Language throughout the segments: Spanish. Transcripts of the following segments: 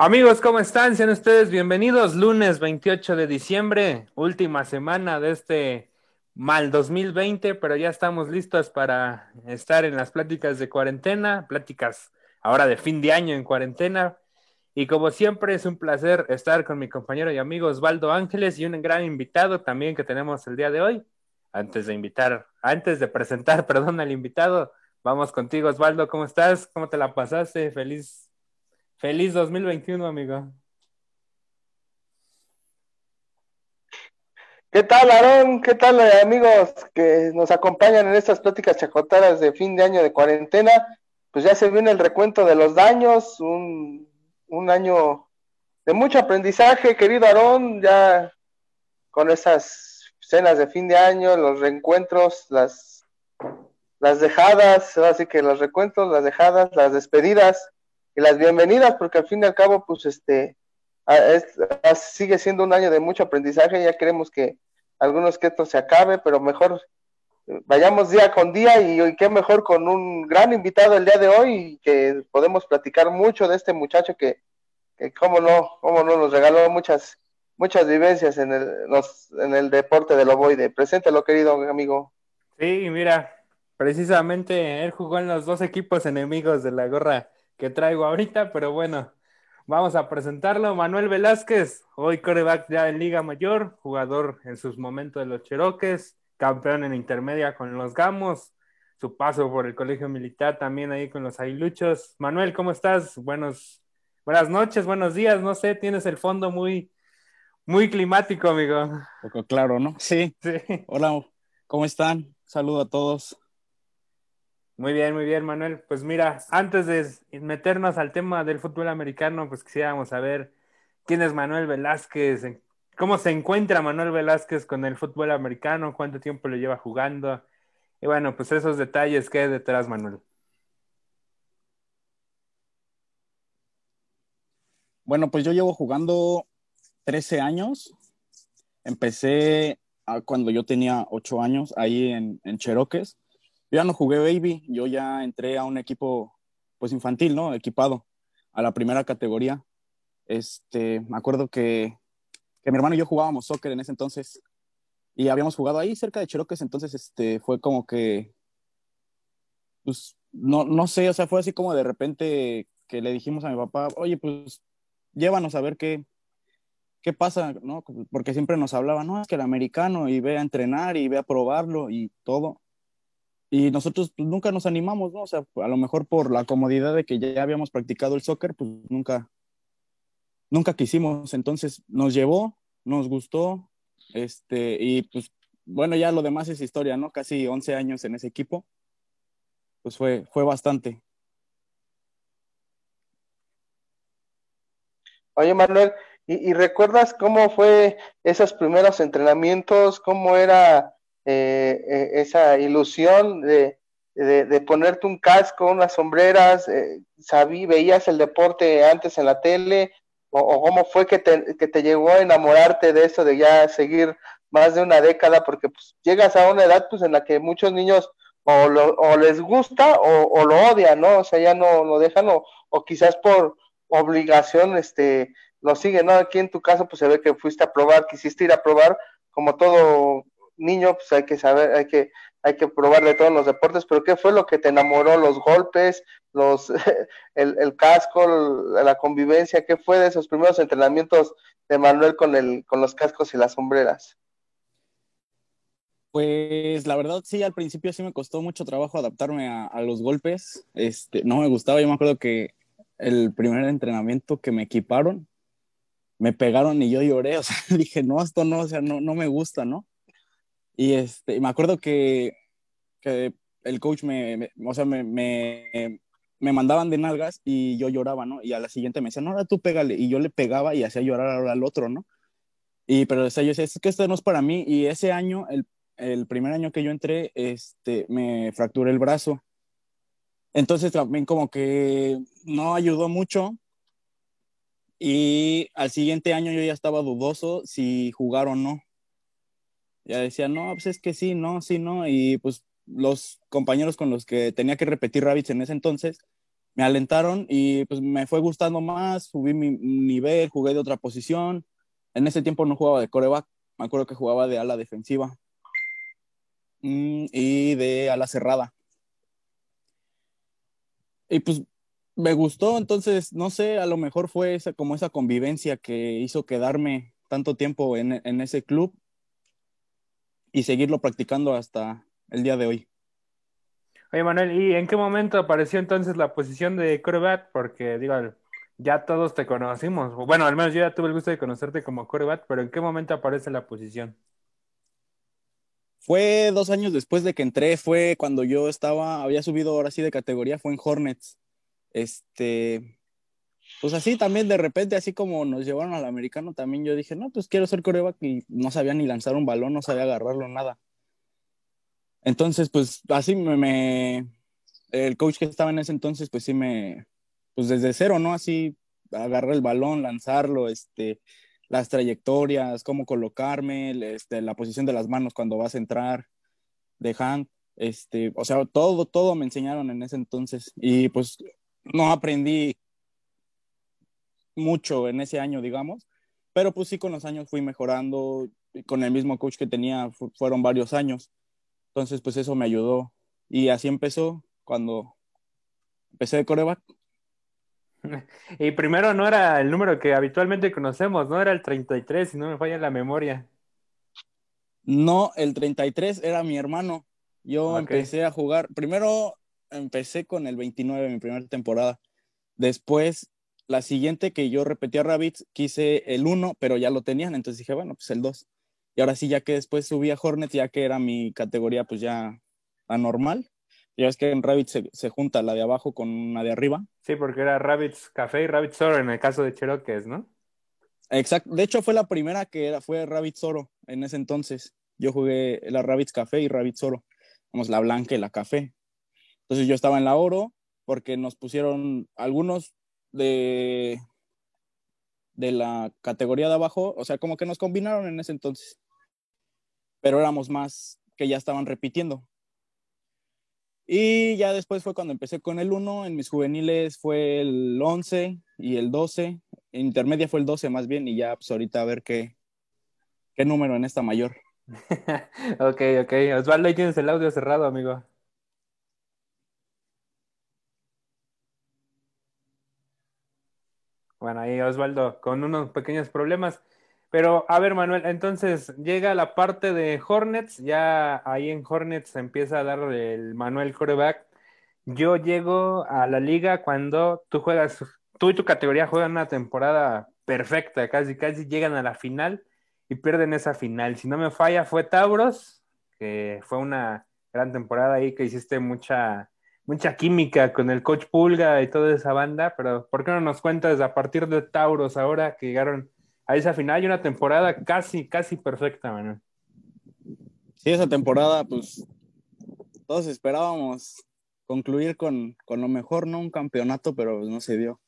Amigos, ¿cómo están? Sean ustedes bienvenidos. Lunes 28 de diciembre, última semana de este mal 2020, pero ya estamos listos para estar en las pláticas de cuarentena, pláticas ahora de fin de año en cuarentena. Y como siempre, es un placer estar con mi compañero y amigo Osvaldo Ángeles y un gran invitado también que tenemos el día de hoy. Antes de invitar, antes de presentar, perdón, al invitado, vamos contigo, Osvaldo. ¿Cómo estás? ¿Cómo te la pasaste? Feliz Feliz 2021, amigo. ¿Qué tal, Aarón? ¿Qué tal, eh, amigos que nos acompañan en estas pláticas chacotadas de fin de año de cuarentena? Pues ya se viene el recuento de los daños, un, un año de mucho aprendizaje, querido Aarón, ya con esas cenas de fin de año, los reencuentros, las, las dejadas, así que los recuentos, las dejadas, las despedidas, y las bienvenidas, porque al fin y al cabo, pues este, sigue siendo un año de mucho aprendizaje, ya queremos que algunos que esto se acabe, pero mejor eh, vayamos día con día y, qué mejor con un gran invitado el día de hoy y que podemos platicar mucho de este muchacho que, que cómo no, cómo no nos regaló muchas, muchas vivencias en el, en el deporte del ovoide. Preséntelo, querido amigo. Sí, mira, precisamente él jugó en los dos equipos enemigos de la gorra que traigo ahorita, pero bueno, vamos a presentarlo. Manuel Velázquez, hoy coreback ya en Liga Mayor, jugador en sus momentos de los Cheroques, campeón en intermedia con los Gamos, su paso por el Colegio Militar también ahí con los Ailuchos. Manuel, ¿cómo estás? Buenos, buenas noches, buenos días, no sé, tienes el fondo muy, muy climático, amigo. poco claro, ¿no? Sí. sí. Hola, ¿cómo están? Saludo a todos. Muy bien, muy bien, Manuel. Pues mira, antes de meternos al tema del fútbol americano, pues quisiéramos saber quién es Manuel Velázquez, cómo se encuentra Manuel Velázquez con el fútbol americano, cuánto tiempo le lleva jugando. Y bueno, pues esos detalles que hay detrás, Manuel. Bueno, pues yo llevo jugando 13 años. Empecé cuando yo tenía 8 años ahí en, en Cheroques yo ya no jugué baby, yo ya entré a un equipo pues infantil, ¿no? Equipado a la primera categoría. Este, me acuerdo que, que mi hermano y yo jugábamos soccer en ese entonces y habíamos jugado ahí cerca de Cheroques, entonces este, fue como que, pues, no, no sé, o sea, fue así como de repente que le dijimos a mi papá, oye, pues, llévanos a ver qué, qué pasa, ¿no? Porque siempre nos hablaba, no, es que el americano y ve a entrenar y ve a probarlo y todo. Y nosotros pues, nunca nos animamos, ¿no? O sea, a lo mejor por la comodidad de que ya habíamos practicado el soccer, pues nunca, nunca quisimos. Entonces nos llevó, nos gustó, este, y pues bueno, ya lo demás es historia, ¿no? Casi 11 años en ese equipo, pues fue, fue bastante. Oye, Manuel, ¿y, ¿y, recuerdas cómo fue esos primeros entrenamientos? ¿Cómo era eh, eh, esa ilusión de, de, ponerte un casco, unas sombreras, eh, sabí, veías el deporte antes en la tele, o, cómo fue que te, que te, llegó a enamorarte de eso, de ya seguir más de una década, porque pues llegas a una edad pues en la que muchos niños o, lo, o les gusta o, lo odian, ¿no? O sea, ya no lo dejan o, o quizás por obligación, este, lo siguen, ¿no? Aquí en tu caso pues se ve que fuiste a probar, quisiste ir a probar, como todo niño, pues hay que saber, hay que, hay que probar de todos los deportes, pero ¿qué fue lo que te enamoró? ¿Los golpes, los, el, casco, la convivencia? ¿Qué fue de esos primeros entrenamientos de Manuel con, el, con los cascos y las sombreras? Pues la verdad sí, al principio sí me costó mucho trabajo adaptarme a, a, los golpes. Este, no me gustaba, yo me acuerdo que el primer entrenamiento que me equiparon, me pegaron y yo lloré, o sea, dije, no, esto no, o sea, no, no me gusta, ¿no? Y este, me acuerdo que, el coach me, o sea, me, me, me, mandaban de nalgas y yo lloraba, ¿no? Y a la siguiente me decían, no, ahora tú pégale. Y yo le pegaba y hacía llorar al otro, ¿no? Y pero o sea, yo decía, es que esto no es para mí. Y ese año, el, el primer año que yo entré, este, me fracturé el brazo. Entonces también como que no ayudó mucho. Y al siguiente año yo ya estaba dudoso si jugar o no ya decía, no, pues es que sí, no, sí, no, y pues los compañeros con los que tenía que repetir Rabbits en ese entonces me alentaron y pues me fue gustando más, subí mi nivel, jugué de otra posición. En ese tiempo no jugaba de coreback, me acuerdo que jugaba de ala defensiva mm, y de ala cerrada. Y pues me gustó, entonces, no sé, a lo mejor fue esa, como esa convivencia que hizo quedarme tanto tiempo en, en ese club y seguirlo practicando hasta el día de hoy. Oye, Manuel, ¿y en qué momento apareció entonces la posición de coreback? Porque, digo, ya todos te conocimos. Bueno, al menos yo ya tuve el gusto de conocerte como coreback, pero ¿en qué momento aparece la posición? Fue dos años después de que entré, fue cuando yo estaba, había subido ahora sí de categoría, fue en Hornets. Este, pues así también de repente, así como nos llevaron al americano, también yo dije, no, pues quiero ser coreback y no sabía ni lanzar un balón, no sabía agarrarlo, nada. Entonces, pues así me, el coach que estaba en ese entonces, pues sí me, pues desde cero, ¿no? Así agarrar el balón, lanzarlo, este, las trayectorias, cómo colocarme, este, la posición de las manos cuando vas a entrar, de hand, este, o sea, todo, todo me enseñaron en ese entonces y pues no aprendí mucho en ese año, digamos, pero pues sí con los años fui mejorando, con el mismo coach que tenía, fueron varios años. Entonces, pues eso me ayudó. Y así empezó cuando empecé de coreback. Y primero no era el número que habitualmente conocemos, no era el 33, si no me falla la memoria. No, el 33 era mi hermano. Yo empecé a jugar, primero empecé con el 29 mi primera temporada. Después, la siguiente que yo repetí a Rabbits, quise el 1, pero ya lo tenían, entonces dije, bueno, pues el 2. Y ahora sí, ya que después subí a Hornet, ya que era mi categoría pues ya anormal. Ya es que en Rabbits se, junta la de abajo con la de arriba. Sí, porque era Rabbits Café y Rabbits Oro en el caso de Cherokee, ¿no? Exacto. De hecho, fue la primera que era, fue Rabbits Oro en ese entonces. Yo jugué la Rabbits Café y Rabbits Oro. Vamos, la blanca y la café. Entonces yo estaba en la oro porque nos pusieron algunos de, de la categoría de abajo, o sea, como que nos combinaron en ese entonces pero éramos más que ya estaban repitiendo. Y ya después fue cuando empecé con el 1, en mis juveniles fue el 11 y el 12, en intermedia fue el 12 más bien, y ya pues ahorita a ver qué, qué número en esta mayor. ok, ok. Osvaldo, ahí tienes el audio cerrado, amigo. Ahí Osvaldo, con unos pequeños problemas. Pero, a ver, Manuel, entonces llega la parte de Hornets, ya ahí en Hornets empieza a dar el Manuel coreback. Yo llego a la liga cuando tú juegas, tú y tu categoría juegan una temporada perfecta, casi casi llegan a la final y pierden esa final. Si no me falla, fue Tauros, que fue una gran temporada ahí que hiciste mucha, mucha química con el coach Pulga y toda esa banda, pero ¿por qué no nos cuentas a partir de Tauros ahora que llegaron a esa final y una temporada casi, casi perfecta, Manuel. Sí, esa temporada, pues todos esperábamos concluir con, lo mejor, ¿no? Un campeonato, pero pues, no se dio.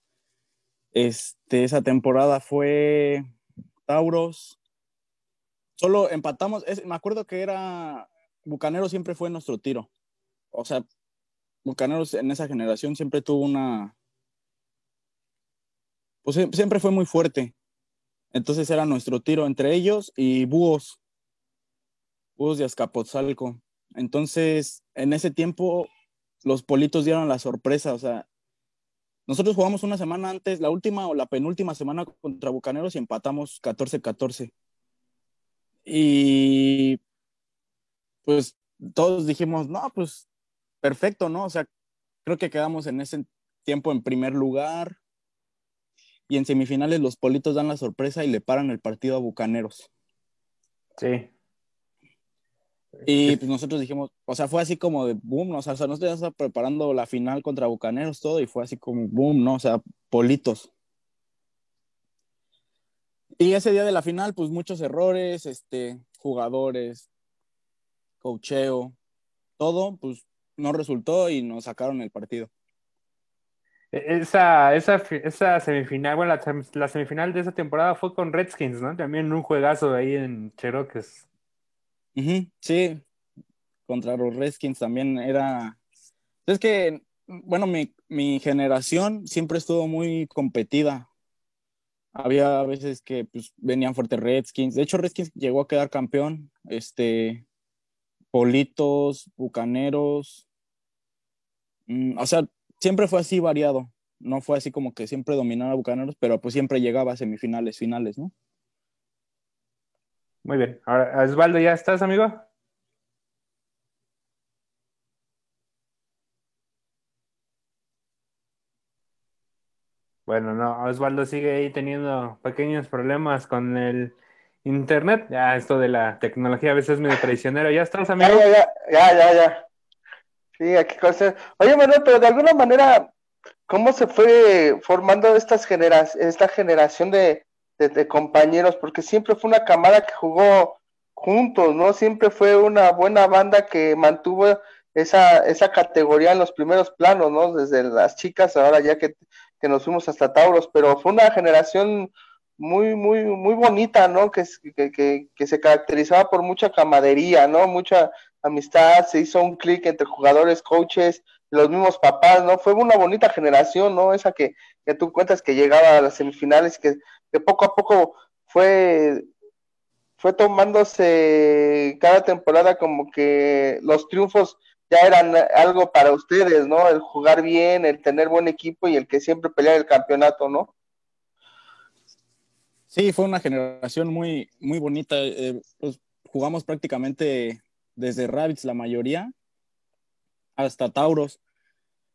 Este, esa temporada fue Tauros. Solo empatamos, me acuerdo que era, Bucanero siempre fue nuestro tiro. O sea, Bucaneros en esa generación siempre tuvo una, pues siempre fue muy fuerte. Entonces era nuestro tiro entre ellos y Búhos, Búhos de Azcapotzalco. Entonces, en ese tiempo, los Politos dieron la sorpresa, o sea, nosotros jugamos una semana antes, la última o la penúltima semana contra Bucaneros y empatamos 14-14. Y pues todos dijimos, no, pues perfecto, ¿no? O sea, creo que quedamos en ese tiempo en primer lugar, y en semifinales los Politos dan la sorpresa y le paran el partido a Bucaneros. Sí. Y pues nosotros dijimos, o sea, fue así como de boom, ¿no? o sea, nosotros ya preparando la final contra Bucaneros, todo, y fue así como boom, ¿no? O sea, Politos. Y ese día de la final, pues muchos errores, este, jugadores, cocheo, todo, pues no resultó y nos sacaron el partido. Esa, esa, esa semifinal, bueno, la, semifinal de esa temporada fue con Redskins, ¿no? También un juegazo ahí en Cherokee. sí, contra los Redskins también era. Es que bueno, mi, mi generación siempre estuvo muy competida. Había veces que pues, venían fuertes Redskins. De hecho, Redskins llegó a quedar campeón. Este, Politos, Bucaneros. Mm, o sea, siempre fue así variado. No fue así como que siempre dominaba Bucaneros, pero pues siempre llegaba a semifinales, finales, ¿no? Muy bien. Ahora, Osvaldo, ¿ya estás, amigo? Bueno, no, Osvaldo sigue ahí teniendo pequeños problemas con el internet. Ya, esto de la tecnología a veces es medio traicionero. ¿Ya estás, amigo? Ya, ya, ya, ya, ya. Sí, aquí. Oye, Manuel, pero de alguna manera, ¿cómo se fue formando estas generas esta generación de, compañeros, porque siempre fue una camada que jugó juntos, ¿no? Siempre fue una buena banda que mantuvo esa, esa categoría en los primeros planos, ¿no? Desde las chicas, ahora ya que, nos fuimos hasta Tauros, pero fue una generación muy, muy, muy bonita, ¿no? Que, que, se caracterizaba por mucha camadería, ¿no? Mucha amistad, se hizo un clic entre jugadores, coaches, los mismos papás, ¿no? Fue una bonita generación, ¿no? Esa que, que tú cuentas que llegaba a las semifinales, que que poco a poco fue, fue tomándose cada temporada como que los triunfos ya eran algo para ustedes, ¿no? El jugar bien, el tener buen equipo y el que siempre pelear el campeonato, ¿no? Sí, fue una generación muy, muy bonita. Eh, pues, jugamos prácticamente desde Rabbits la mayoría hasta Tauros.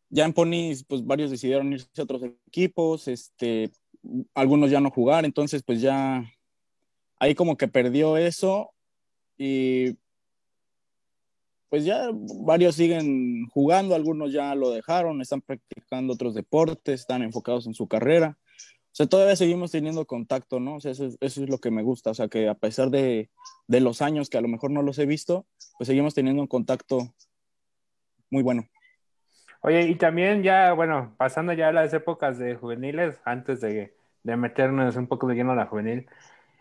Ya en Ponies, pues varios decidieron irse a otros equipos. Este, algunos ya no jugar, entonces pues ya ahí como que perdió eso y pues ya varios siguen jugando, algunos ya lo dejaron, están practicando otros deportes, están enfocados en su carrera. O sea, todavía seguimos teniendo contacto, ¿no? O sea, eso es, lo que me gusta, o sea, que a pesar de, de los años que a lo mejor no los he visto, pues seguimos teniendo un contacto muy bueno. Oye, y también ya, bueno, pasando ya a las épocas de juveniles, antes de, meternos un poco de lleno a la juvenil,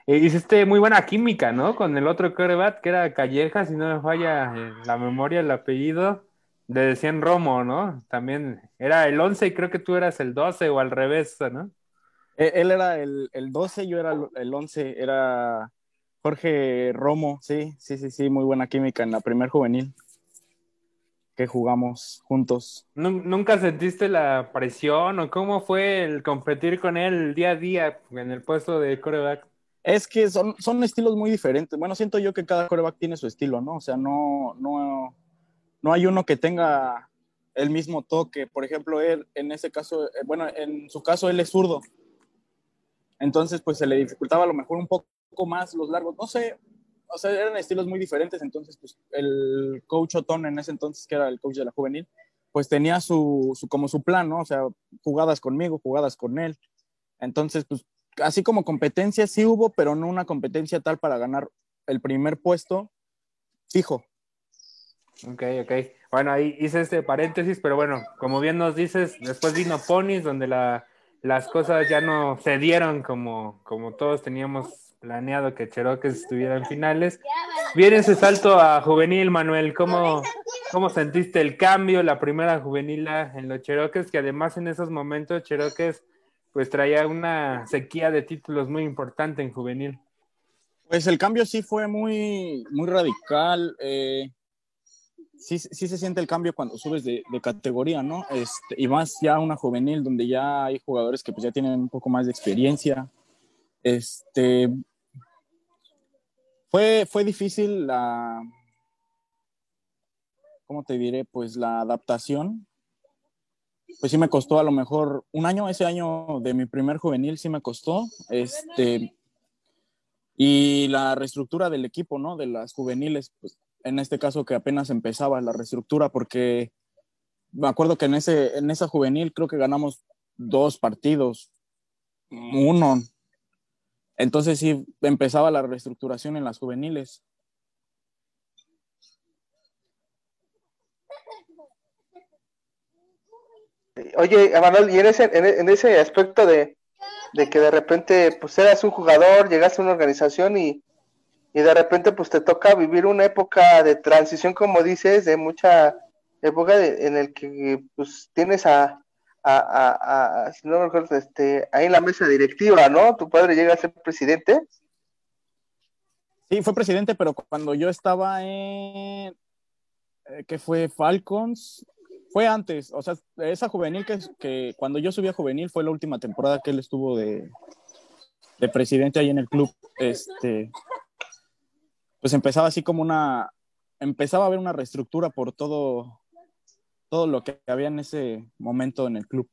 eh, hiciste muy buena química, ¿no? Con el otro corebat, que era Calleja, si no me falla eh, la memoria, el apellido, de decían Romo, ¿no? También era el 11 y creo que tú eras el 12 o al revés, ¿no? E, él era el, el 12, yo era el 11, era Jorge Romo, sí, sí, sí, sí, muy buena química en la primer juvenil que jugamos juntos. ¿Nunca sentiste la presión o cómo fue el competir con él día a día en el puesto de coreback? Es que son, son estilos muy diferentes. Bueno, siento yo que cada coreback tiene su estilo, ¿no? O sea, no, no, no hay uno que tenga el mismo toque. Por ejemplo, él, en ese caso, eh, bueno, en su caso, él es zurdo. Entonces, pues se le dificultaba a lo mejor un poco más los largos. No sé, o sea, eran estilos muy diferentes, entonces, pues, el coach Otón en ese entonces, que era el coach de la juvenil, pues tenía su, su, como su plan, ¿no? O sea, jugadas conmigo, jugadas con él. Entonces, pues, así como competencia sí hubo, pero no una competencia tal para ganar el primer puesto fijo. Ok, ok. Bueno, ahí hice este paréntesis, pero bueno, como bien nos dices, después vino Ponis, donde la, las cosas ya no se dieron como, como todos teníamos planeado que Cherokee estuviera en finales. Viene ese salto a juvenil, Manuel. ¿Cómo, ¿Cómo sentiste el cambio, la primera juvenil en los Cherokees? Que además en esos momentos Cherokees pues traía una sequía de títulos muy importante en juvenil. Pues el cambio sí fue muy, muy radical. Eh, sí, sí, se siente el cambio cuando subes de, categoría, ¿no? Este, y más ya una juvenil donde ya hay jugadores que pues ya tienen un poco más de experiencia. Este, fue, fue difícil la, ¿cómo te diré? Pues la adaptación. Pues sí me costó a lo mejor un año, ese año de mi primer juvenil sí me costó. Este, y la reestructura del equipo, ¿no? De las juveniles, pues en este caso que apenas empezaba la reestructura, porque me acuerdo que en, ese, en esa juvenil creo que ganamos dos partidos, uno, entonces sí empezaba la reestructuración en las juveniles. Oye, Emanuel, y en ese, en ese aspecto de, que de repente pues eras un jugador, llegaste a una organización y, y de repente pues te toca vivir una época de transición, como dices, de mucha época en el que pues tienes a, a, a, si no me acuerdo, este, ahí en la mesa directiva, ¿no? Tu padre llega a ser presidente. Sí, fue presidente, pero cuando yo estaba en, eh, que fue Falcons, fue antes, o sea, esa juvenil que, que cuando yo subí a juvenil fue la última temporada que él estuvo de, de presidente ahí en el club, este, pues empezaba así como una, empezaba a haber una reestructura por todo, todo lo que había en ese momento en el club.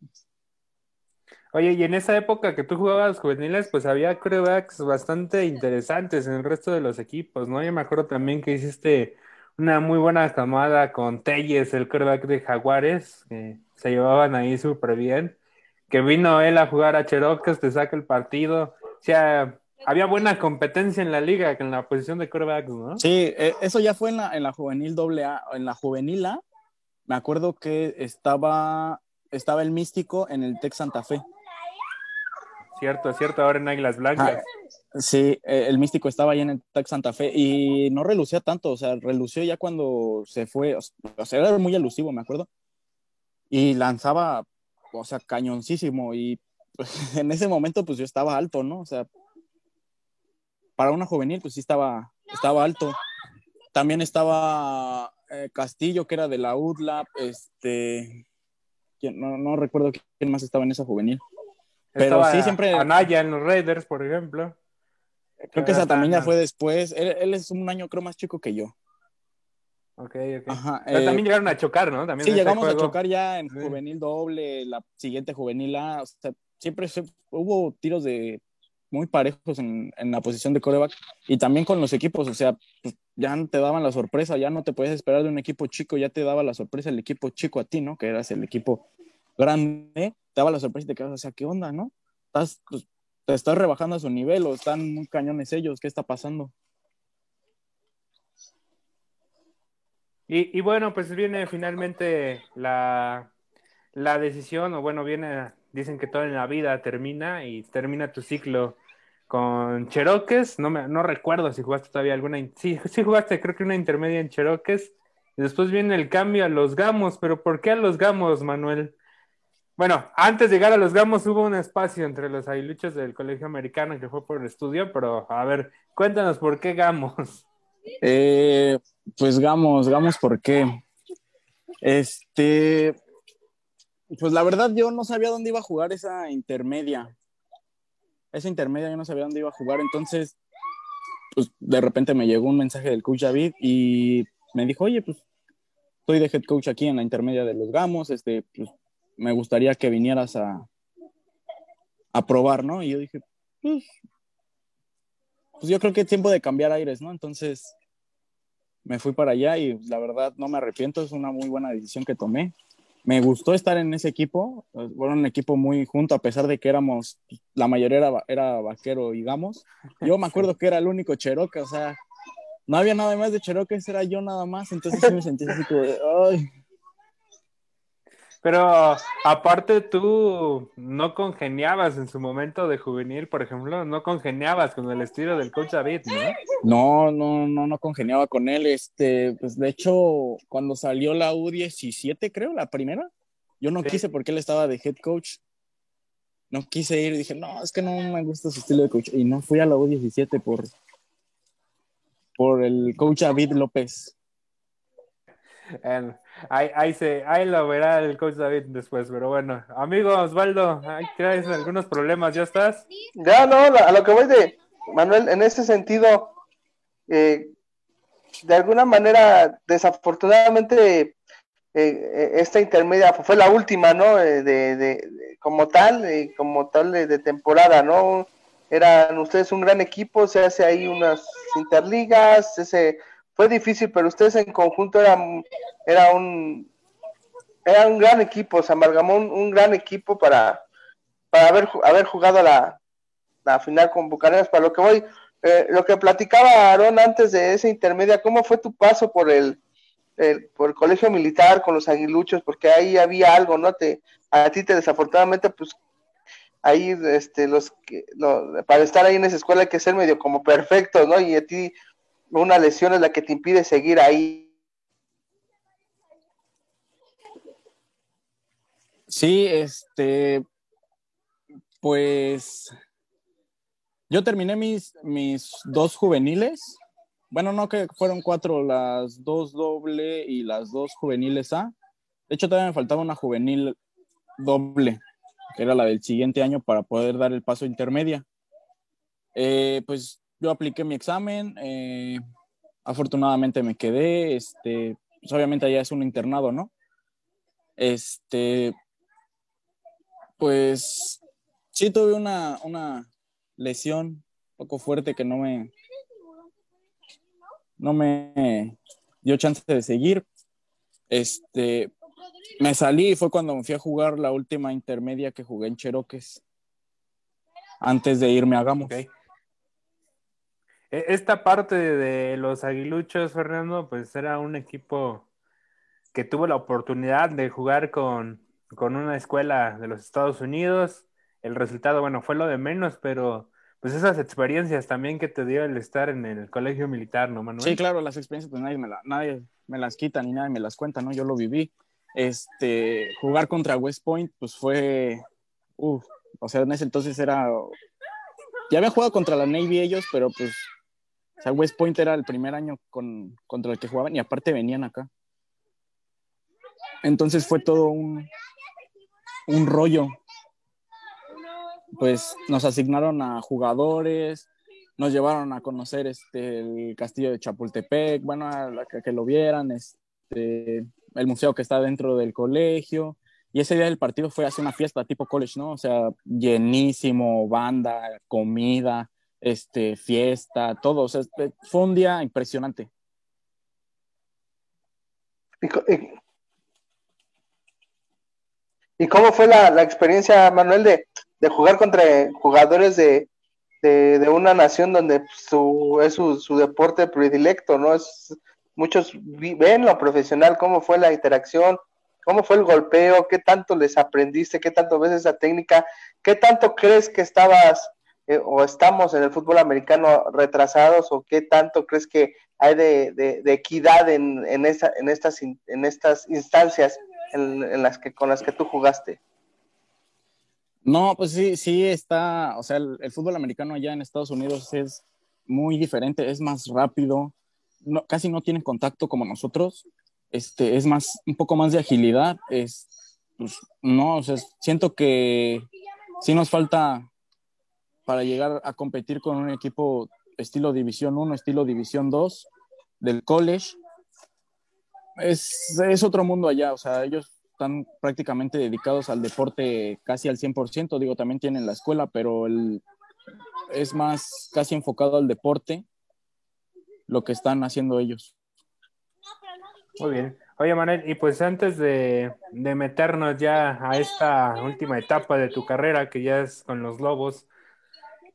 Oye, y en esa época que tú jugabas juveniles, pues había quarterbacks bastante interesantes en el resto de los equipos, ¿no? Yo me acuerdo también que hiciste una muy buena camada con Telles, el quarterback de Jaguares, que se llevaban ahí súper bien, que vino él a jugar a Cherokee, te saca el partido, o sea, había buena competencia en la liga, en la posición de quarterbacks, ¿no? Sí, eh, eso ya fue en la, en la juvenil doble A, en la juvenil A, me acuerdo que estaba, estaba el místico en el Tec Santa Fe. Cierto, cierto, ahora en Águilas Blancas. Ah, sí, eh, el místico estaba ahí en el Tec Santa Fe y no relucía tanto, o sea, relució ya cuando se fue, o sea, era muy elusivo, me acuerdo. Y lanzaba, o sea, cañoncísimo y pues, en ese momento pues yo estaba alto, ¿no? O sea, para una juvenil pues sí estaba, estaba alto. También estaba eh, Castillo, que era de la UDLAP, este, no, no, recuerdo quién más estaba en esa juvenil. Pero sí, siempre. Anaya en los Raiders, por ejemplo. Creo que esa también ya fue después. Él, es un año, creo, más chico que yo. Ok, ok. Pero también eh, llegaron a chocar, ¿no? También sí, llegamos a chocar ya en juvenil doble, la siguiente juvenil A. O sea, siempre hubo tiros de muy parejos en, la posición de coreback y también con los equipos, o sea, pues, ya te daban la sorpresa, ya no te podías esperar de un equipo chico, ya te daba la sorpresa el equipo chico a ti, ¿no? Que eras el equipo grande, te daba la sorpresa y te quedas, o sea, ¿qué onda, no? Estás, pues, te estás rebajando a su nivel o están muy cañones ellos, ¿qué está pasando? Y, y bueno, pues viene finalmente la, la decisión, o bueno, viene dicen que todo en la vida termina y termina tu ciclo con Cheroques. No, me, no recuerdo si jugaste todavía alguna. Sí, sí jugaste, creo que una intermedia en Cheroques. Después viene el cambio a los Gamos. Pero ¿por qué a los Gamos, Manuel? Bueno, antes de llegar a los Gamos hubo un espacio entre los aguiluchos del Colegio Americano que fue por el estudio, pero a ver, cuéntanos por qué Gamos. Eh, pues Gamos, Gamos, ¿por qué? Este, pues la verdad yo no sabía dónde iba a jugar esa intermedia. Esa intermedia yo no sabía dónde iba a jugar, entonces pues de repente me llegó un mensaje del coach David y me dijo, oye, pues estoy de head coach aquí en la intermedia de los Gamos, este, pues me gustaría que vinieras a, a probar, ¿no? Y yo dije, pues, pues yo creo que es tiempo de cambiar aires, ¿no? Entonces me fui para allá y la verdad no me arrepiento, es una muy buena decisión que tomé me gustó estar en ese equipo. Fue un equipo muy junto, a pesar de que éramos, la mayoría era, era vaquero, digamos. Yo me acuerdo que era el único Cherokee, o sea, no había nada más de Cherokee, era yo nada más. Entonces sí me sentí así como de, ay, pero aparte tú no congeniabas en su momento de juvenil, por ejemplo, no congeniabas con el estilo del coach David, ¿no? No, no, no, no congeniaba con él. Este, pues de hecho, cuando salió la U17, creo, la primera, yo no quise porque él estaba de head coach. No quise ir, dije, no, es que no me gusta su estilo de coach. Y no fui a la U17 por, por el coach David López. Ahí, se, ahí lo verá el coach David después, pero bueno. Amigo Osvaldo, ahí traes algunos problemas, ¿ya estás? Ya, no, a lo que voy de Manuel, en ese sentido, eh, de alguna manera, desafortunadamente, eh, eh, esta intermedia fue la última, ¿no? De, de, como tal, como tal de, temporada, ¿no? Eran ustedes un gran equipo, se hace ahí unas interligas, ese fue difícil, pero ustedes en conjunto eran, era un era un gran equipo, se amalgamó un, gran equipo para, para haber, haber jugado la, la final con Bucaneros, para lo que voy, eh, lo que platicaba Aaron antes de esa intermedia, ¿cómo fue tu paso por el, por el colegio militar con los aguiluchos? Porque ahí había algo, ¿no? Te, a ti te desafortunadamente, pues ahí, este, los, para estar ahí en esa escuela hay que ser medio como perfectos, ¿no? Y a ti una lesión es la que te impide seguir ahí. Sí, este, pues yo terminé mis, mis dos juveniles. Bueno, no que fueron cuatro, las dos doble y las dos juveniles A. De hecho, todavía me faltaba una juvenil doble, que era la del siguiente año para poder dar el paso intermedia. Eh, pues yo apliqué mi examen, eh, afortunadamente me quedé, este, pues obviamente allá es un internado, ¿no? Este, pues sí tuve una, una lesión un poco fuerte que no me, no me dio chance de seguir. Este, me salí y fue cuando me fui a jugar la última intermedia que jugué en Cheroques, antes de irme a Gamos. Esta parte de los aguiluchos, Fernando, pues era un equipo que tuvo la oportunidad de jugar con, con una escuela de los Estados Unidos. El resultado, bueno, fue lo de menos, pero pues esas experiencias también que te dio el estar en el colegio militar, ¿no, Manuel? Sí, claro, las experiencias pues nadie me, nadie me las quita ni nadie me las cuenta, ¿no? Yo lo viví. Este, jugar contra West Point, pues fue, uff, o sea, en ese entonces era, ya había jugado contra la Navy ellos, pero pues, o sea, West Point era el primer año con, contra el que jugaban y aparte venían acá. Entonces fue todo un, un rollo. Pues nos asignaron a jugadores, nos llevaron a conocer este, el castillo de Chapultepec, bueno, a que, lo vieran, este, el museo que está dentro del colegio. Y ese día del partido fue hacer una fiesta tipo college, ¿no? O sea, llenísimo, banda, comida, este, fiesta, todo. O sea, este, fue un día impresionante. ¿Y cómo fue la, experiencia, Manuel, de, de, jugar contra jugadores de, de, de una nación donde su, es su, su, deporte predilecto, ¿no? Es, muchos ven lo profesional, cómo fue la interacción, cómo fue el golpeo, qué tanto les aprendiste, qué tanto ves esa técnica, qué tanto crees que estabas eh, o estamos en el fútbol americano retrasados o qué tanto crees que hay de, de, equidad en, en, esa, en, estas, en estas instancias en, las que, con las que tú jugaste? No, pues sí, sí está, o sea, el, el, fútbol americano allá en Estados Unidos es muy diferente, es más rápido, no, casi no tienen contacto como nosotros, este, es más, un poco más de agilidad, es, pues, no, o sea, siento que sí nos falta para llegar a competir con un equipo estilo División 1, estilo División 2 del college, es, es otro mundo allá, o sea, ellos están prácticamente dedicados al deporte casi al 100%, digo, también tienen la escuela, pero el, es más casi enfocado al deporte lo que están haciendo ellos. Muy bien. Oye, Manuel, y pues antes de, de, meternos ya a esta última etapa de tu carrera, que ya es con los Lobos,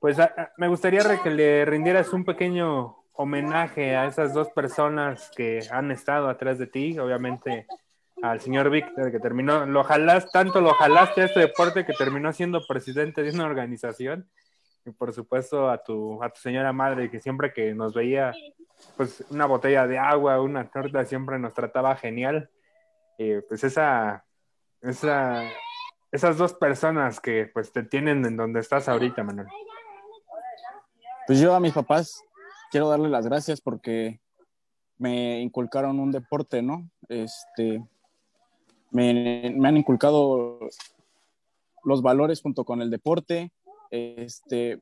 pues a, a, me gustaría que le rindieras un pequeño homenaje a esas dos personas que han estado atrás de ti, obviamente al señor Víctor, que terminó, lo jalaste, tanto lo jalaste a este deporte que terminó siendo presidente de una organización, y por supuesto a tu, a tu señora madre, que siempre que nos veía, pues una botella de agua, una torta, siempre nos trataba genial. Eh, pues esa, esa, esas dos personas que pues te tienen en donde estás ahorita, Manuel. Pues yo a mis papás quiero darle las gracias porque me inculcaron un deporte, ¿no? Este, me, me, han inculcado los valores junto con el deporte, este,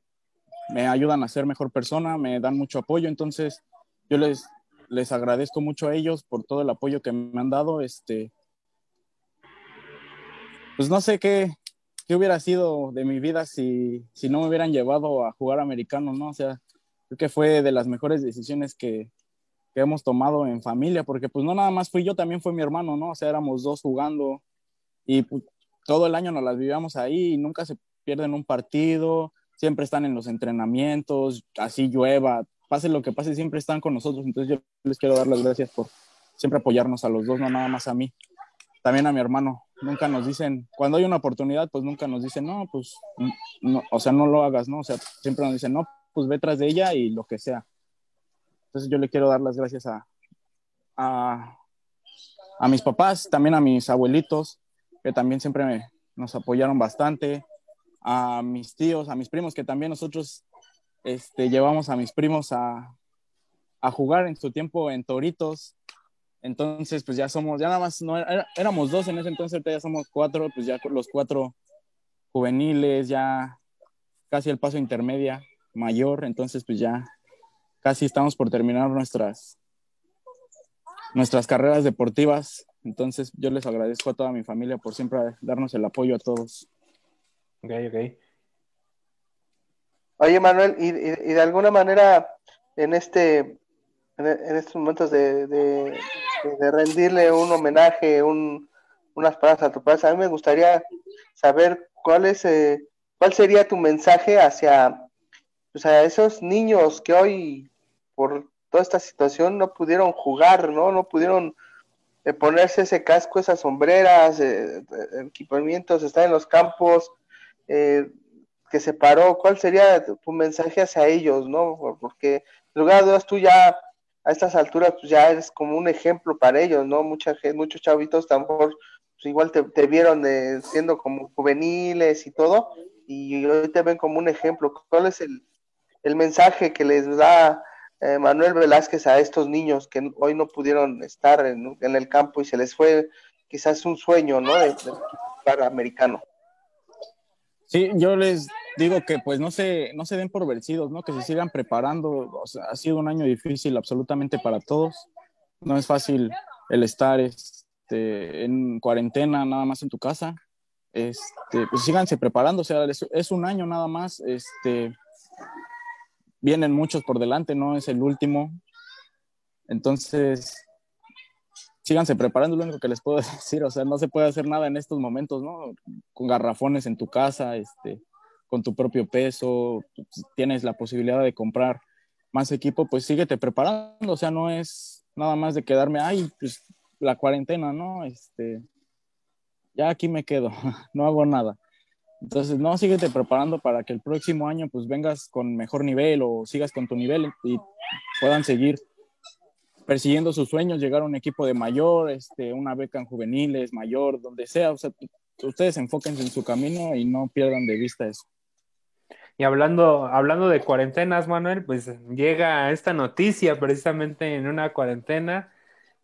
me ayudan a ser mejor persona, me dan mucho apoyo, entonces yo les, les agradezco mucho a ellos por todo el apoyo que me han dado, este, pues no sé qué, qué hubiera sido de mi vida si, si no me hubieran llevado a jugar americano, ¿no? O sea, creo que fue de las mejores decisiones que, que, hemos tomado en familia, porque pues no nada más fui yo, también fue mi hermano, ¿no? O sea, éramos dos jugando y pues, todo el año nos las vivíamos ahí y nunca se pierden un partido, siempre están en los entrenamientos, así llueva, pase lo que pase, siempre están con nosotros, entonces yo les quiero dar las gracias por siempre apoyarnos a los dos, no nada más a mí, también a mi hermano, nunca nos dicen, cuando hay una oportunidad, pues nunca nos dicen, no, pues, no, o sea, no lo hagas, ¿no? O sea, siempre nos dicen, no, pues ve tras de ella y lo que sea. Entonces yo le quiero dar las gracias a, a, a mis papás, también a mis abuelitos, que también siempre nos apoyaron bastante, a mis tíos, a mis primos, que también nosotros este, llevamos a mis primos a, a jugar en su tiempo en Toritos. Entonces, pues ya somos, ya nada más, no, éramos dos en ese entonces, ya somos cuatro, pues ya los cuatro juveniles, ya casi el paso intermedia mayor, entonces pues ya casi estamos por terminar nuestras, nuestras carreras deportivas. Entonces yo les agradezco a toda mi familia por siempre darnos el apoyo a todos. Ok, ok. Oye, Manuel, y, de alguna manera en este en, estos momentos de, rendirle un homenaje, un, unas palabras a tu padre, a mí me gustaría saber cuál es eh, cuál sería tu mensaje hacia pues, esos niños que hoy por toda esta situación no pudieron jugar, ¿no? No pudieron eh, ponerse ese casco, esas sombreras, eh, equipamientos, estar en los campos, que se paró. ¿Cuál sería tu mensaje hacia ellos, no? Porque, en lugar de dudas, tú ya a estas alturas pues ya eres como un ejemplo para ellos, ¿no? Mucha muchos chavitos tampoco, pues igual te, vieron siendo como juveniles y todo, y hoy te ven como un ejemplo. ¿Cuál es el, el mensaje que les da eh, Manuel Velázquez a estos niños que hoy no pudieron estar en, el campo y se les fue quizás un sueño, ¿no? De, para americano. Sí, yo les digo que pues no se, no se den por vencidos, ¿no? Que se sigan preparando. ha sido un año difícil absolutamente para todos. No es fácil el estar este, en cuarentena nada más en tu casa. Este, pues síganse preparando, o sea, es, es un año nada más. Este, vienen muchos por delante, no es el último. Entonces, síganse preparando, lo único que les puedo decir, o sea, no se puede hacer nada en estos momentos, ¿no? Con garrafones en tu casa, este, con tu propio peso, tienes la posibilidad de comprar más equipo, pues síguete preparando, o sea, no es nada más de quedarme, ay, pues la cuarentena, ¿no? Este, ya aquí me quedo, no hago nada. Entonces, no, síguete preparando para que el próximo año pues vengas con mejor nivel o sigas con tu nivel y puedan seguir persiguiendo sus sueños, llegar a un equipo de mayor, este, una beca en juveniles, mayor, donde sea. O sea, ustedes enfóquense en su camino y no pierdan de vista eso. Y hablando, hablando de cuarentenas, Manuel, pues llega esta noticia precisamente en una cuarentena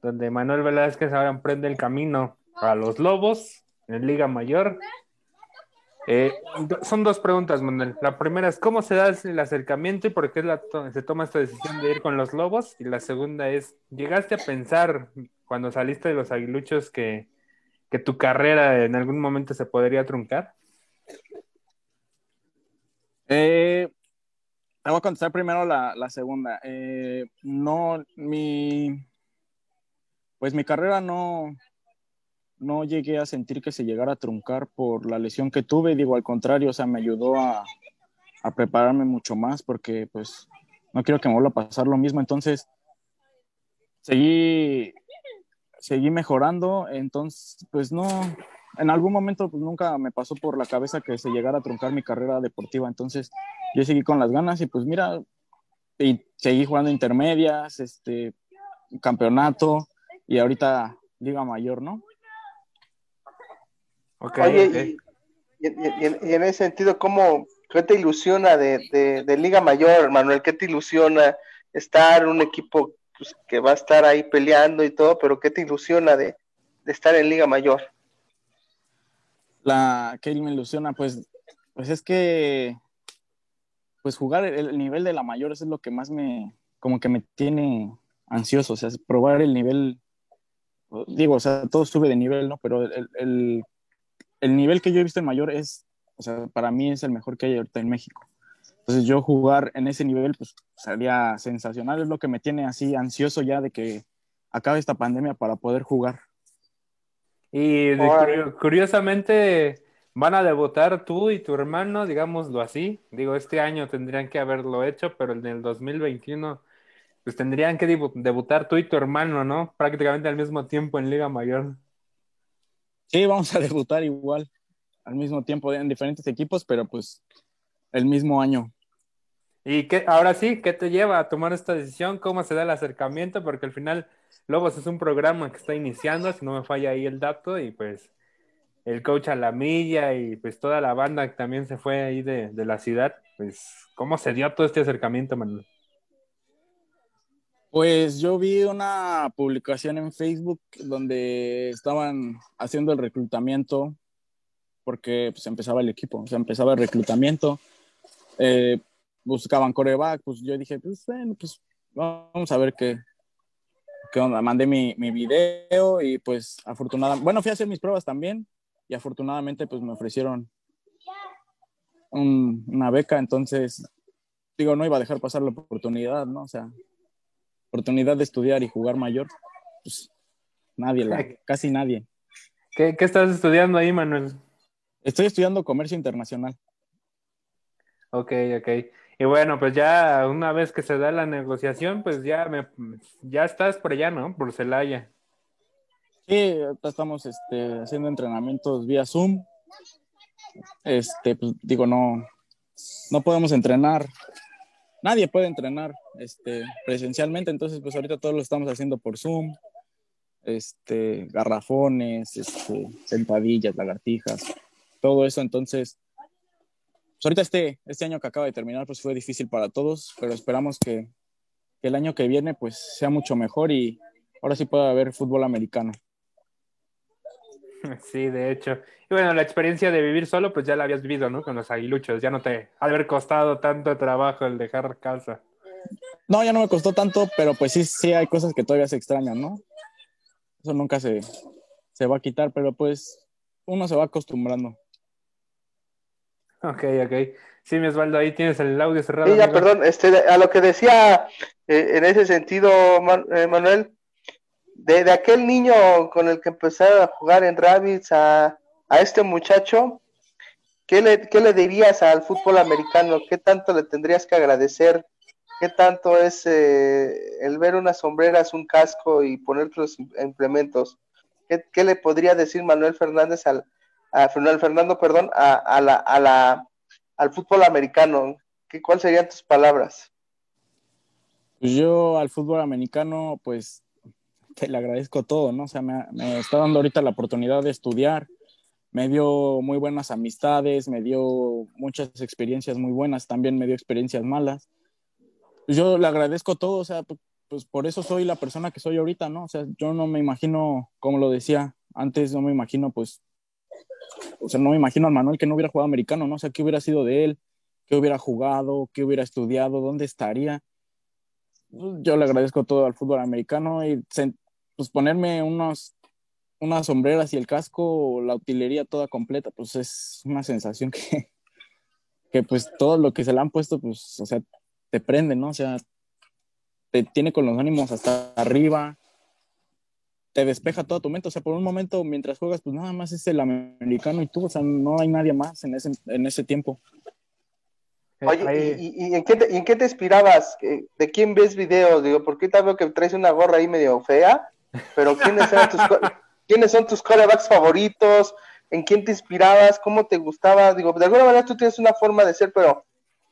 donde Manuel Velázquez ahora emprende el camino a los Lobos en Liga Mayor eh, son dos preguntas, Manuel. La primera es cómo se da el acercamiento y por qué se toma esta decisión de ir con los lobos. Y la segunda es, ¿llegaste a pensar cuando saliste de los aguiluchos que, tu carrera en algún momento se podría truncar? Eh, voy a contestar primero la, segunda. Eh, no, mi, pues mi carrera no, no llegué a sentir que se llegara a truncar por la lesión que tuve, digo, al contrario, o sea, me ayudó a, prepararme mucho más porque pues no quiero que me vuelva a pasar lo mismo, entonces seguí, seguí mejorando, entonces pues no, en algún momento pues nunca me pasó por la cabeza que se llegara a truncar mi carrera deportiva, entonces yo seguí con las ganas y pues mira, y seguí jugando intermedias, este, campeonato y ahorita liga mayor, ¿no? Oye, Y, en ese sentido, ¿cómo, ¿qué te ilusiona de, Liga Mayor, Manuel? ¿Qué te ilusiona estar en un equipo pues, que va a estar ahí peleando y todo, pero qué te ilusiona de, estar en Liga Mayor? La que me ilusiona, pues, pues es que pues jugar el, nivel de la mayor es lo que más me, como que me tiene ansioso, o sea, probar el nivel, digo, o sea, todo sube de nivel, ¿no? Pero el el nivel que yo he visto en mayor es, o sea, para mí es el mejor que hay ahorita en México. Entonces yo jugar en ese nivel, pues sería sensacional, es lo que me tiene así ansioso ya de que acabe esta pandemia para poder jugar. Y curiosamente van a debutar tú y tu hermano, digámoslo así. Digo, este año tendrían que haberlo hecho, pero en el 2021 pues tendrían que debutar tú y tu hermano, ¿no? Prácticamente al mismo tiempo en Liga Mayor. Sí, vamos a debutar igual, al mismo tiempo en diferentes equipos, pero pues el mismo año. Y qué, ahora sí, ¿qué te lleva a tomar esta decisión? ¿Cómo se da el acercamiento? Porque al final Lobos es un programa que está iniciando, si no me falla ahí el dato, y pues el coach a la milla y pues toda la banda también se fue ahí de, la ciudad, pues ¿cómo se dio todo este acercamiento, Manuel? Pues yo vi una publicación en Facebook donde estaban haciendo el reclutamiento porque pues empezaba el equipo, o sea, empezaba el reclutamiento, eh, buscaban coreback, pues yo dije, pues bueno, pues vamos a ver qué, qué onda. Mandé mi, mi video y pues afortunadamente, bueno, fui a hacer mis pruebas también y afortunadamente pues me ofrecieron una beca, entonces digo, no iba a dejar pasar la oportunidad, ¿no? O sea, oportunidad de estudiar y jugar mayor, pues nadie, la, casi nadie. ¿Qué, ¿Qué, estás estudiando ahí, Manuel? Estoy estudiando comercio internacional. Ok, ok. Y bueno, pues ya una vez que se da la negociación, pues ya me, ya estás por allá, ¿no? Por Celaya. Sí, estamos este, haciendo entrenamientos vía Zoom. Este, pues digo, no, no podemos entrenar. Nadie puede entrenar este, presencialmente, entonces pues ahorita todo lo estamos haciendo por Zoom. Este, garrafones, este, sentadillas, lagartijas, todo eso. Entonces, pues ahorita este, este año que acaba de terminar pues fue difícil para todos, pero esperamos que, que el año que viene pues sea mucho mejor y ahora sí pueda haber fútbol americano. Sí, de hecho. Y bueno, la experiencia de vivir solo, pues ya la habías vivido, ¿no? Con los aguiluchos. Ya no te ha haber costado tanto trabajo el dejar casa. No, ya no me costó tanto, pero pues sí, sí hay cosas que todavía se extrañan, ¿no? Eso nunca se, se va a quitar, pero pues uno se va acostumbrando. Ok, ok. Sí, mi Osvaldo, ahí tienes el audio cerrado. Sí, ya, perdón, este, a lo que decía eh, en ese sentido, eh, Manuel, de, aquel niño con el que empezaron a jugar en Rabbits a, este muchacho, ¿qué le, ¿qué le, dirías al fútbol americano? ¿Qué tanto le tendrías que agradecer? ¿Qué tanto es eh, el ver unas sombreras, un casco y poner los implementos? ¿Qué, le podría decir Manuel Fernández al, a Fernando, perdón, a, la, a la, al fútbol americano? ¿Qué, ¿Cuáles serían tus palabras? Yo al fútbol americano, pues te le agradezco todo, ¿no? O sea, me, está dando ahorita la oportunidad de estudiar, me dio muy buenas amistades, me dio muchas experiencias muy buenas, también me dio experiencias malas. Pues yo le agradezco todo, o sea, pues por eso soy la persona que soy ahorita, ¿no? O sea, yo no me imagino, como lo decía antes, no me imagino, pues, o sea, no me imagino al Manuel que no hubiera jugado americano, ¿no? O sea, ¿qué hubiera sido de él? ¿Qué hubiera jugado? ¿Qué hubiera estudiado? ¿Dónde estaría? Pues, yo le agradezco todo al fútbol americano y pues ponerme unos, unas sombreras y el casco, la utilería toda completa, pues es una sensación que, que pues todo lo que se le han puesto, pues, o sea, te prende, ¿no? O sea, te tiene con los ánimos hasta arriba, te despeja toda tu mente, o sea, por un momento mientras juegas, pues nada más es el americano y tú, o sea, no hay nadie más en ese, en ese tiempo. Oye, ¿y, en, qué te, en, qué te, inspirabas? ¿De quién ves videos? Digo, ¿por qué te veo que traes una gorra ahí medio fea? Pero ¿quiénes, son tus, ¿quiénes son tus corebacks favoritos? ¿En quién te inspirabas? ¿Cómo te gustaba? Digo, de alguna manera tú tienes una forma de ser, pero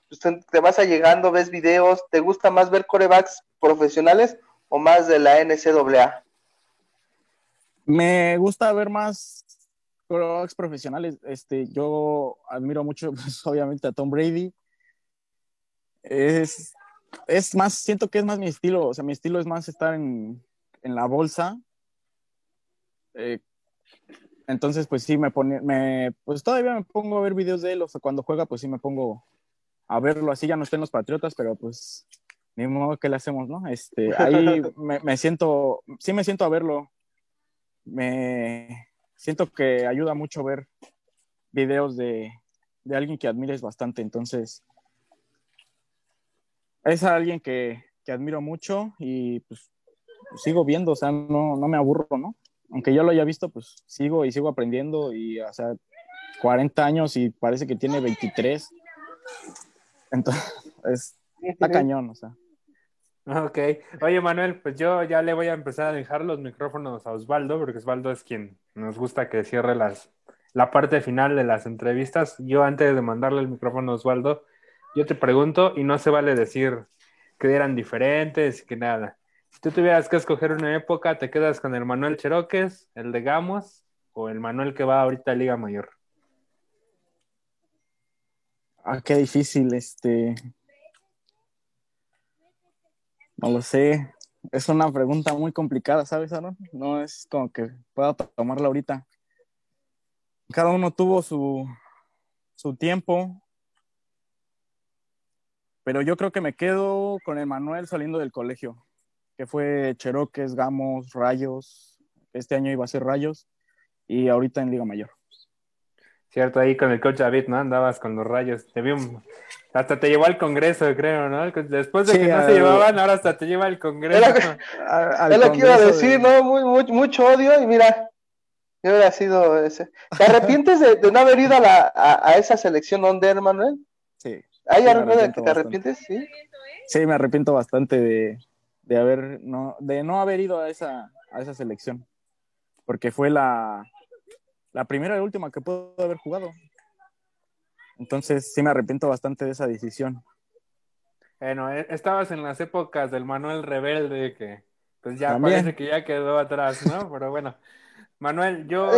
pues, te vas a llegando, ves videos, ¿te gusta más ver corebacks profesionales o más de la NCAA? Me gusta ver más corebacks profesionales. Este, yo admiro mucho, pues, obviamente, a Tom Brady. Es, es más, siento que es más mi estilo. O sea, mi estilo es más estar en, en la bolsa. Eh, entonces, pues sí, me pone, me, pues todavía me pongo a ver videos de él, o sea, cuando juega, pues sí me pongo a verlo así, ya no estén los Patriotas, pero pues ni modo que le hacemos, ¿no? Este, ahí me, siento, sí me siento a verlo, me siento que ayuda mucho ver videos de, de alguien que admires bastante, entonces es alguien que, que admiro mucho y pues sigo viendo, o sea, no, no me aburro, ¿no? Aunque yo lo haya visto, pues sigo y sigo aprendiendo y, o sea, 40 años y parece que tiene 23. Entonces, es, está cañón, o sea. Ok. Oye, Manuel, pues yo ya le voy a empezar a dejar los micrófonos a Osvaldo, porque Osvaldo es quien nos gusta que cierre las, la parte final de las entrevistas. Yo antes de mandarle el micrófono a Osvaldo, yo te pregunto y no se vale decir que eran diferentes y que nada. Si tú tuvieras que escoger una época, ¿te quedas con el Manuel Cheroques, el de Gamos o el Manuel que va ahorita a Liga Mayor? Ah, qué difícil, este. No lo sé. Es una pregunta muy complicada, ¿sabes, Aaron? No es como que pueda tomarla ahorita. Cada uno tuvo su, su tiempo, pero yo creo que me quedo con Emanuel saliendo del colegio, que fue Cheroques, Gamos, Rayos. Este año iba a ser Rayos y ahorita en Liga Mayor. Cierto, ahí con el coach David, ¿no? Andabas con los rayos. Te vi Hasta te llevó al Congreso, creo, ¿no? Después de que no se llevaban, ahora hasta te lleva al Congreso. Es lo que iba a decir, ¿no? Muy, mucho odio y mira, yo hubiera sido ese. ¿Te arrepientes de, no haber ido a, la, a, esa selección donde, Manuel? Sí. ¿Hay algo de que te arrepientes? Sí. Sí, me arrepiento bastante de, de haber no, de no haber ido a esa, a esa selección. Porque fue la, la primera y última que puedo haber jugado. Entonces sí me arrepiento bastante de esa decisión. Bueno, e, estabas en las épocas del Manuel Rebelde que pues ya parece que ya quedó atrás, ¿no? Pero bueno, Manuel, yo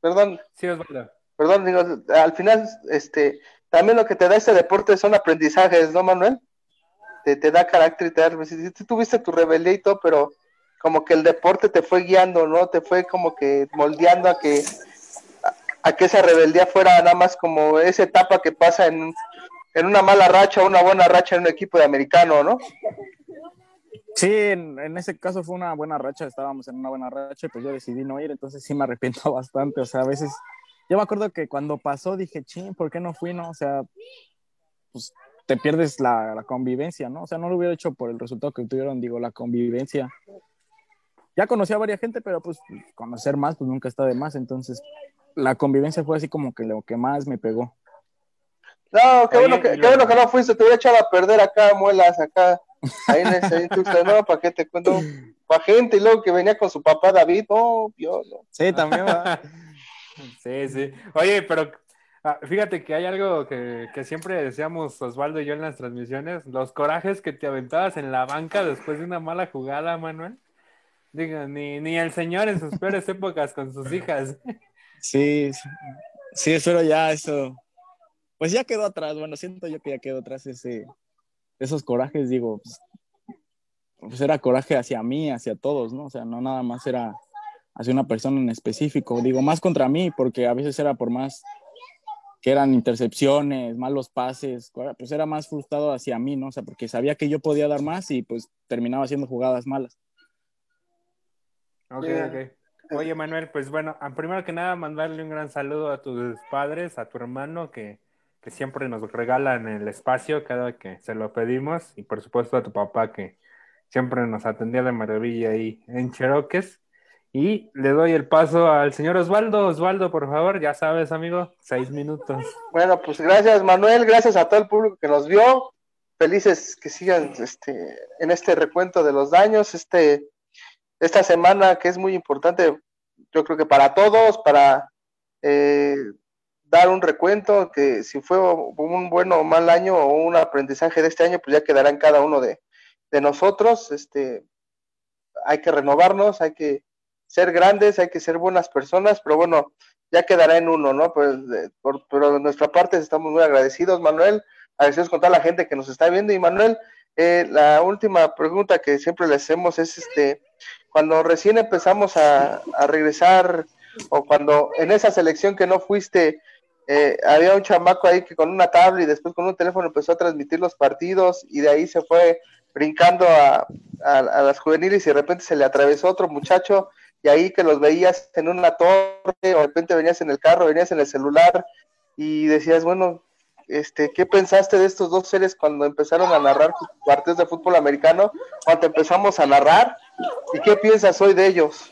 Perdón. Sí, Osvaldo. Perdón, digo, al final, este, también lo que te da este deporte son aprendizajes, ¿no, Manuel? Te, te da carácter y te da, si, tuviste tu rebeldía y todo, pero como que el deporte te fue guiando, ¿no? Te fue como que moldeando a que a, que esa rebeldía fuera nada más como esa etapa que pasa en, en una mala racha o una buena racha en un equipo de americano, ¿no? Sí, en, ese caso fue una buena racha, estábamos en una buena racha, pues yo decidí no ir, entonces sí me arrepiento bastante, o sea, a veces, yo me acuerdo que cuando pasó dije, ching, ¿por qué no fui, no? O sea, pues te pierdes la, la convivencia, ¿no? O sea, no lo hubiera hecho por el resultado que tuvieron, digo, la convivencia ya conocí a varias gente, pero pues conocer más, pues nunca está de más. Entonces, la convivencia fue así como que lo que más me pegó. No, qué, bueno, que, qué bueno que no fuiste, te hubiera echado a perder acá, muelas, acá, ahí en ese, no, ¿para qué te cuento? Para gente, y luego que venía con su papá David, no, Dios, no. Sí, también va. sí, sí. Oye, pero ah, fíjate que hay algo que, que siempre decíamos Osvaldo y yo en las transmisiones, los corajes que te aventabas en la banca después de una mala jugada, Manuel. Digo, ni, ni el señor en sus peores épocas con sus hijas. Sí, sí, espero ya eso. Pues ya quedó atrás, bueno, siento yo que ya quedó atrás ese, esos corajes, digo, pues, pues, era coraje hacia mí, hacia todos, ¿no? O sea, no nada más era hacia una persona en específico, digo, más contra mí, porque a veces era por más que eran intercepciones, malos pases, pues era más frustrado hacia mí, ¿no? O sea, porque sabía que yo podía dar más y pues terminaba haciendo jugadas malas. Ok, ok. Oye, Manuel, pues bueno, primero que nada, mandarle un gran saludo a tus padres, a tu hermano, que, que siempre nos regalan el espacio cada que se lo pedimos, y por supuesto a tu papá, que siempre nos atendía de maravilla ahí en Cheroques. Y le doy el paso al señor Osvaldo. Osvaldo, por favor, ya sabes, amigo, seis minutos. Bueno, pues gracias, Manuel, gracias a todo el público que nos vio. Felices que sigan este, en este recuento de los daños, este esta semana que es muy importante, yo creo que para todos, para eh, dar un recuento, que si fue un buen o mal año o un aprendizaje de este año, pues ya quedará en cada uno de, nosotros. Este, hay que renovarnos, hay que ser grandes, hay que ser buenas personas, pero bueno, ya quedará en uno, ¿no? Pues, por, pero de nuestra parte estamos muy agradecidos, Manuel, agradecidos con toda la gente que nos está viendo. Y Manuel, eh, la última pregunta que siempre le hacemos es, este, cuando recién empezamos a, regresar o cuando en esa selección que no fuiste, eh, había un chamaco ahí que con una tablet y después con un teléfono empezó a transmitir los partidos y de ahí se fue brincando a, las juveniles y de repente se le atravesó otro muchacho y ahí que los veías en una torre o de repente venías en el carro, venías en el celular y decías, bueno, este, ¿qué pensaste de estos dos seres cuando empezaron a narrar partidos de fútbol americano? Cuando empezamos a narrar, ¿y qué piensas hoy de ellos?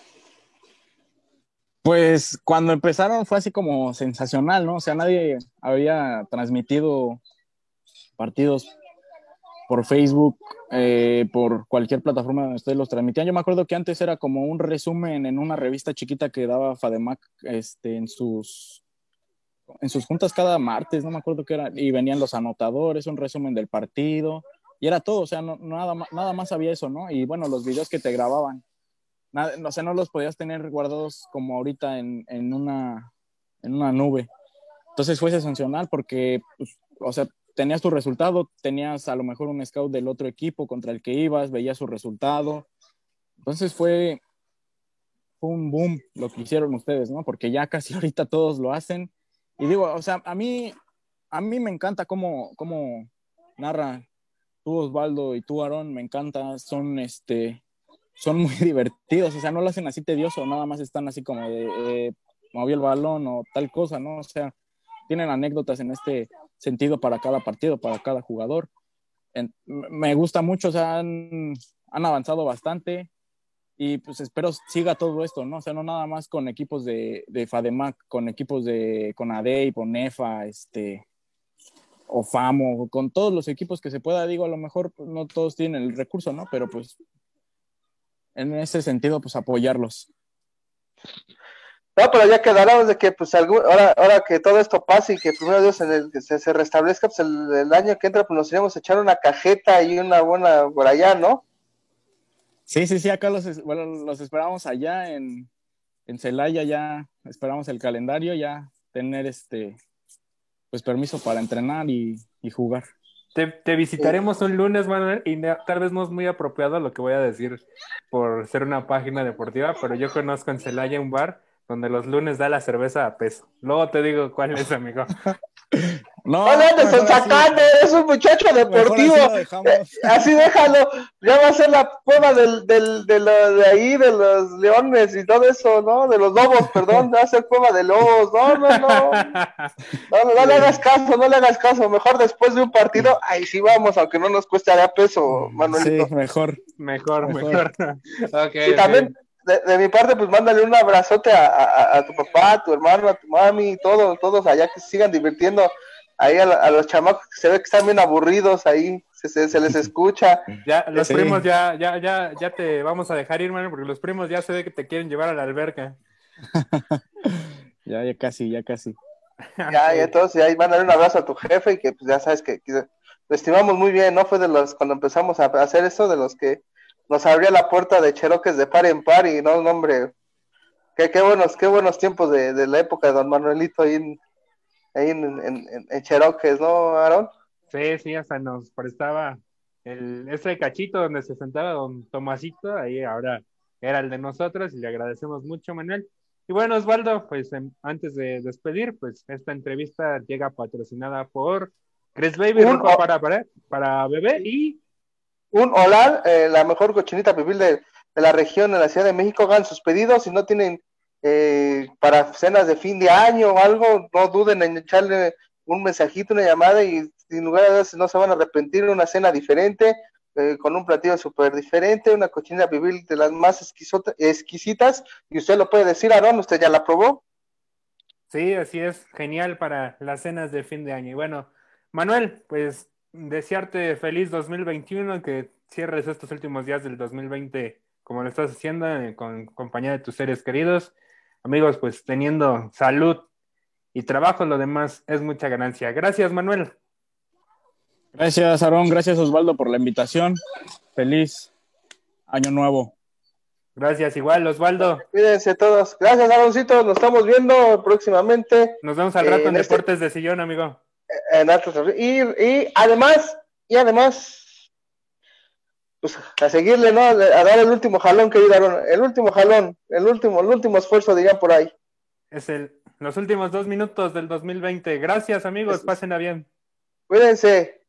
Pues cuando empezaron fue así como sensacional, ¿no? O sea, nadie había transmitido partidos por Facebook, eh, por cualquier plataforma donde ustedes los transmitían. Yo me acuerdo que antes era como un resumen en una revista chiquita que daba Fademac este, en sus en sus juntas cada martes, no me acuerdo qué era, y venían los anotadores, un resumen del partido, y era todo, o sea, nada, nada más había eso, ¿no? Y bueno, los videos que te grababan. nada, o sea, no los podías tener guardados como ahorita en, en, una, en una nube. Entonces fue sensacional porque, pues, o sea, tenías tu resultado, tenías a lo mejor un scout del otro equipo contra el que ibas, veías su resultado. Entonces fue, fue un boom lo que hicieron ustedes, ¿no? Porque ya casi ahorita todos lo hacen. Y digo, o sea, a mí, a mí me encanta cómo, cómo narra tú, Osvaldo, y tú, Aarón, me encanta, son, este, son muy divertidos, o sea, no lo hacen así tedioso, nada más están así como de, eh, movió el balón o tal cosa, ¿no? O sea, tienen anécdotas en este sentido para cada partido, para cada jugador. me gusta mucho, o sea, han, avanzado bastante y pues espero siga todo esto, ¿no? O sea, no nada más con equipos de, de FADEMAC, con equipos de con ADEI, con EFA, este, o FAMO, con todos los equipos que se pueda, digo, a lo mejor pues, no todos tienen el recurso, ¿no? Pero pues en ese sentido, pues apoyarlos. No, pero ya quedará de que, pues, ahora, ahora que todo esto pase y que primero Dios en el, que se, restablezca, pues el, año que entra, pues nos iremos a echar una cajeta y una buena por allá, ¿no? Sí, sí, sí, acá los, bueno, los esperamos allá en, en Celaya, ya esperamos el calendario, ya tener este, pues permiso para entrenar y, jugar. Te, visitaremos un lunes, Manuel, y tal vez no es muy apropiado lo que voy a decir por ser una página deportiva, pero yo conozco en Celaya un bar donde los lunes da la cerveza a peso. Luego te digo cuál es, amigo. No, no, no, sacando, eres un muchacho deportivo. Así, déjalo. Ya va a ser la prueba del, del, de, lo, de ahí, de los leones y todo eso, ¿no? De los lobos, perdón, va a ser prueba de lobos. No, no, no. No, no, le hagas caso, no le hagas caso. Mejor después de un partido, ahí sí vamos, aunque no nos cueste a peso, Manuelito. Sí, mejor. Mejor, mejor. y también de, mi parte, pues mándale un abrazote a, tu papá, a tu hermano, a tu mami, todos, todos allá que sigan divirtiendo. Ahí a, los chamacos que se ve que están bien aburridos ahí, se, se, les escucha. Ya, los primos ya, ya, ya, ya te vamos a dejar ir, hermano, porque los primos ya se ve que te quieren llevar a la alberca. ya, ya casi, ya casi. Ya, ya entonces ahí mándale un abrazo a tu jefe y que pues ya sabes que, que lo estimamos muy bien, ¿no? Fue de los, cuando empezamos a hacer eso, de los que nos abría la puerta de Cheroques de par en par y no, hombre, qué, qué buenos, qué buenos tiempos de, la época de don Manuelito ahí en, ahí en, en, ¿no, Aaron? Sí, sí, hasta nos prestaba el, ese cachito donde se sentaba don Tomasito, ahí ahora era el de nosotros y le agradecemos mucho, Manuel. Y bueno, Osvaldo, pues em, antes de despedir, pues esta entrevista llega patrocinada por Chris Baby, para, para, para bebé y un Olal, eh, la mejor cochinita pibil de, la región en la Ciudad de México, hagan sus pedidos. Si no tienen eh, para cenas de fin de año o algo, no duden en echarle un mensajito, una llamada y sin lugar a dudas no se van a arrepentir una cena diferente, eh, con un platillo súper diferente, una cochinita pibil de las más exquisitas. Y usted lo puede decir, Aaron, ¿usted ya la probó? Sí, así es, genial para las cenas de fin de año. Y bueno, Manuel, pues desearte feliz 2021, que cierres estos últimos días del 2020 como lo estás haciendo, eh, con compañía de tus seres queridos. Amigos, pues teniendo salud y trabajo, lo demás es mucha ganancia. Gracias, Manuel. Gracias, Aarón. Gracias, Osvaldo, por la invitación. Feliz año nuevo. Gracias, igual, Osvaldo. Cuídense todos. Gracias, Aaroncito. Nos estamos viendo próximamente. Nos vemos al rato en, este Deportes de Sillón, amigo y, y además, y además, pues a seguirle, ¿no? A dar el último jalón, que querido el último jalón, el último, el último esfuerzo, dirían por ahí. Es el, los últimos dos minutos del 2020. Gracias, amigos, pasen a bien. Cuídense.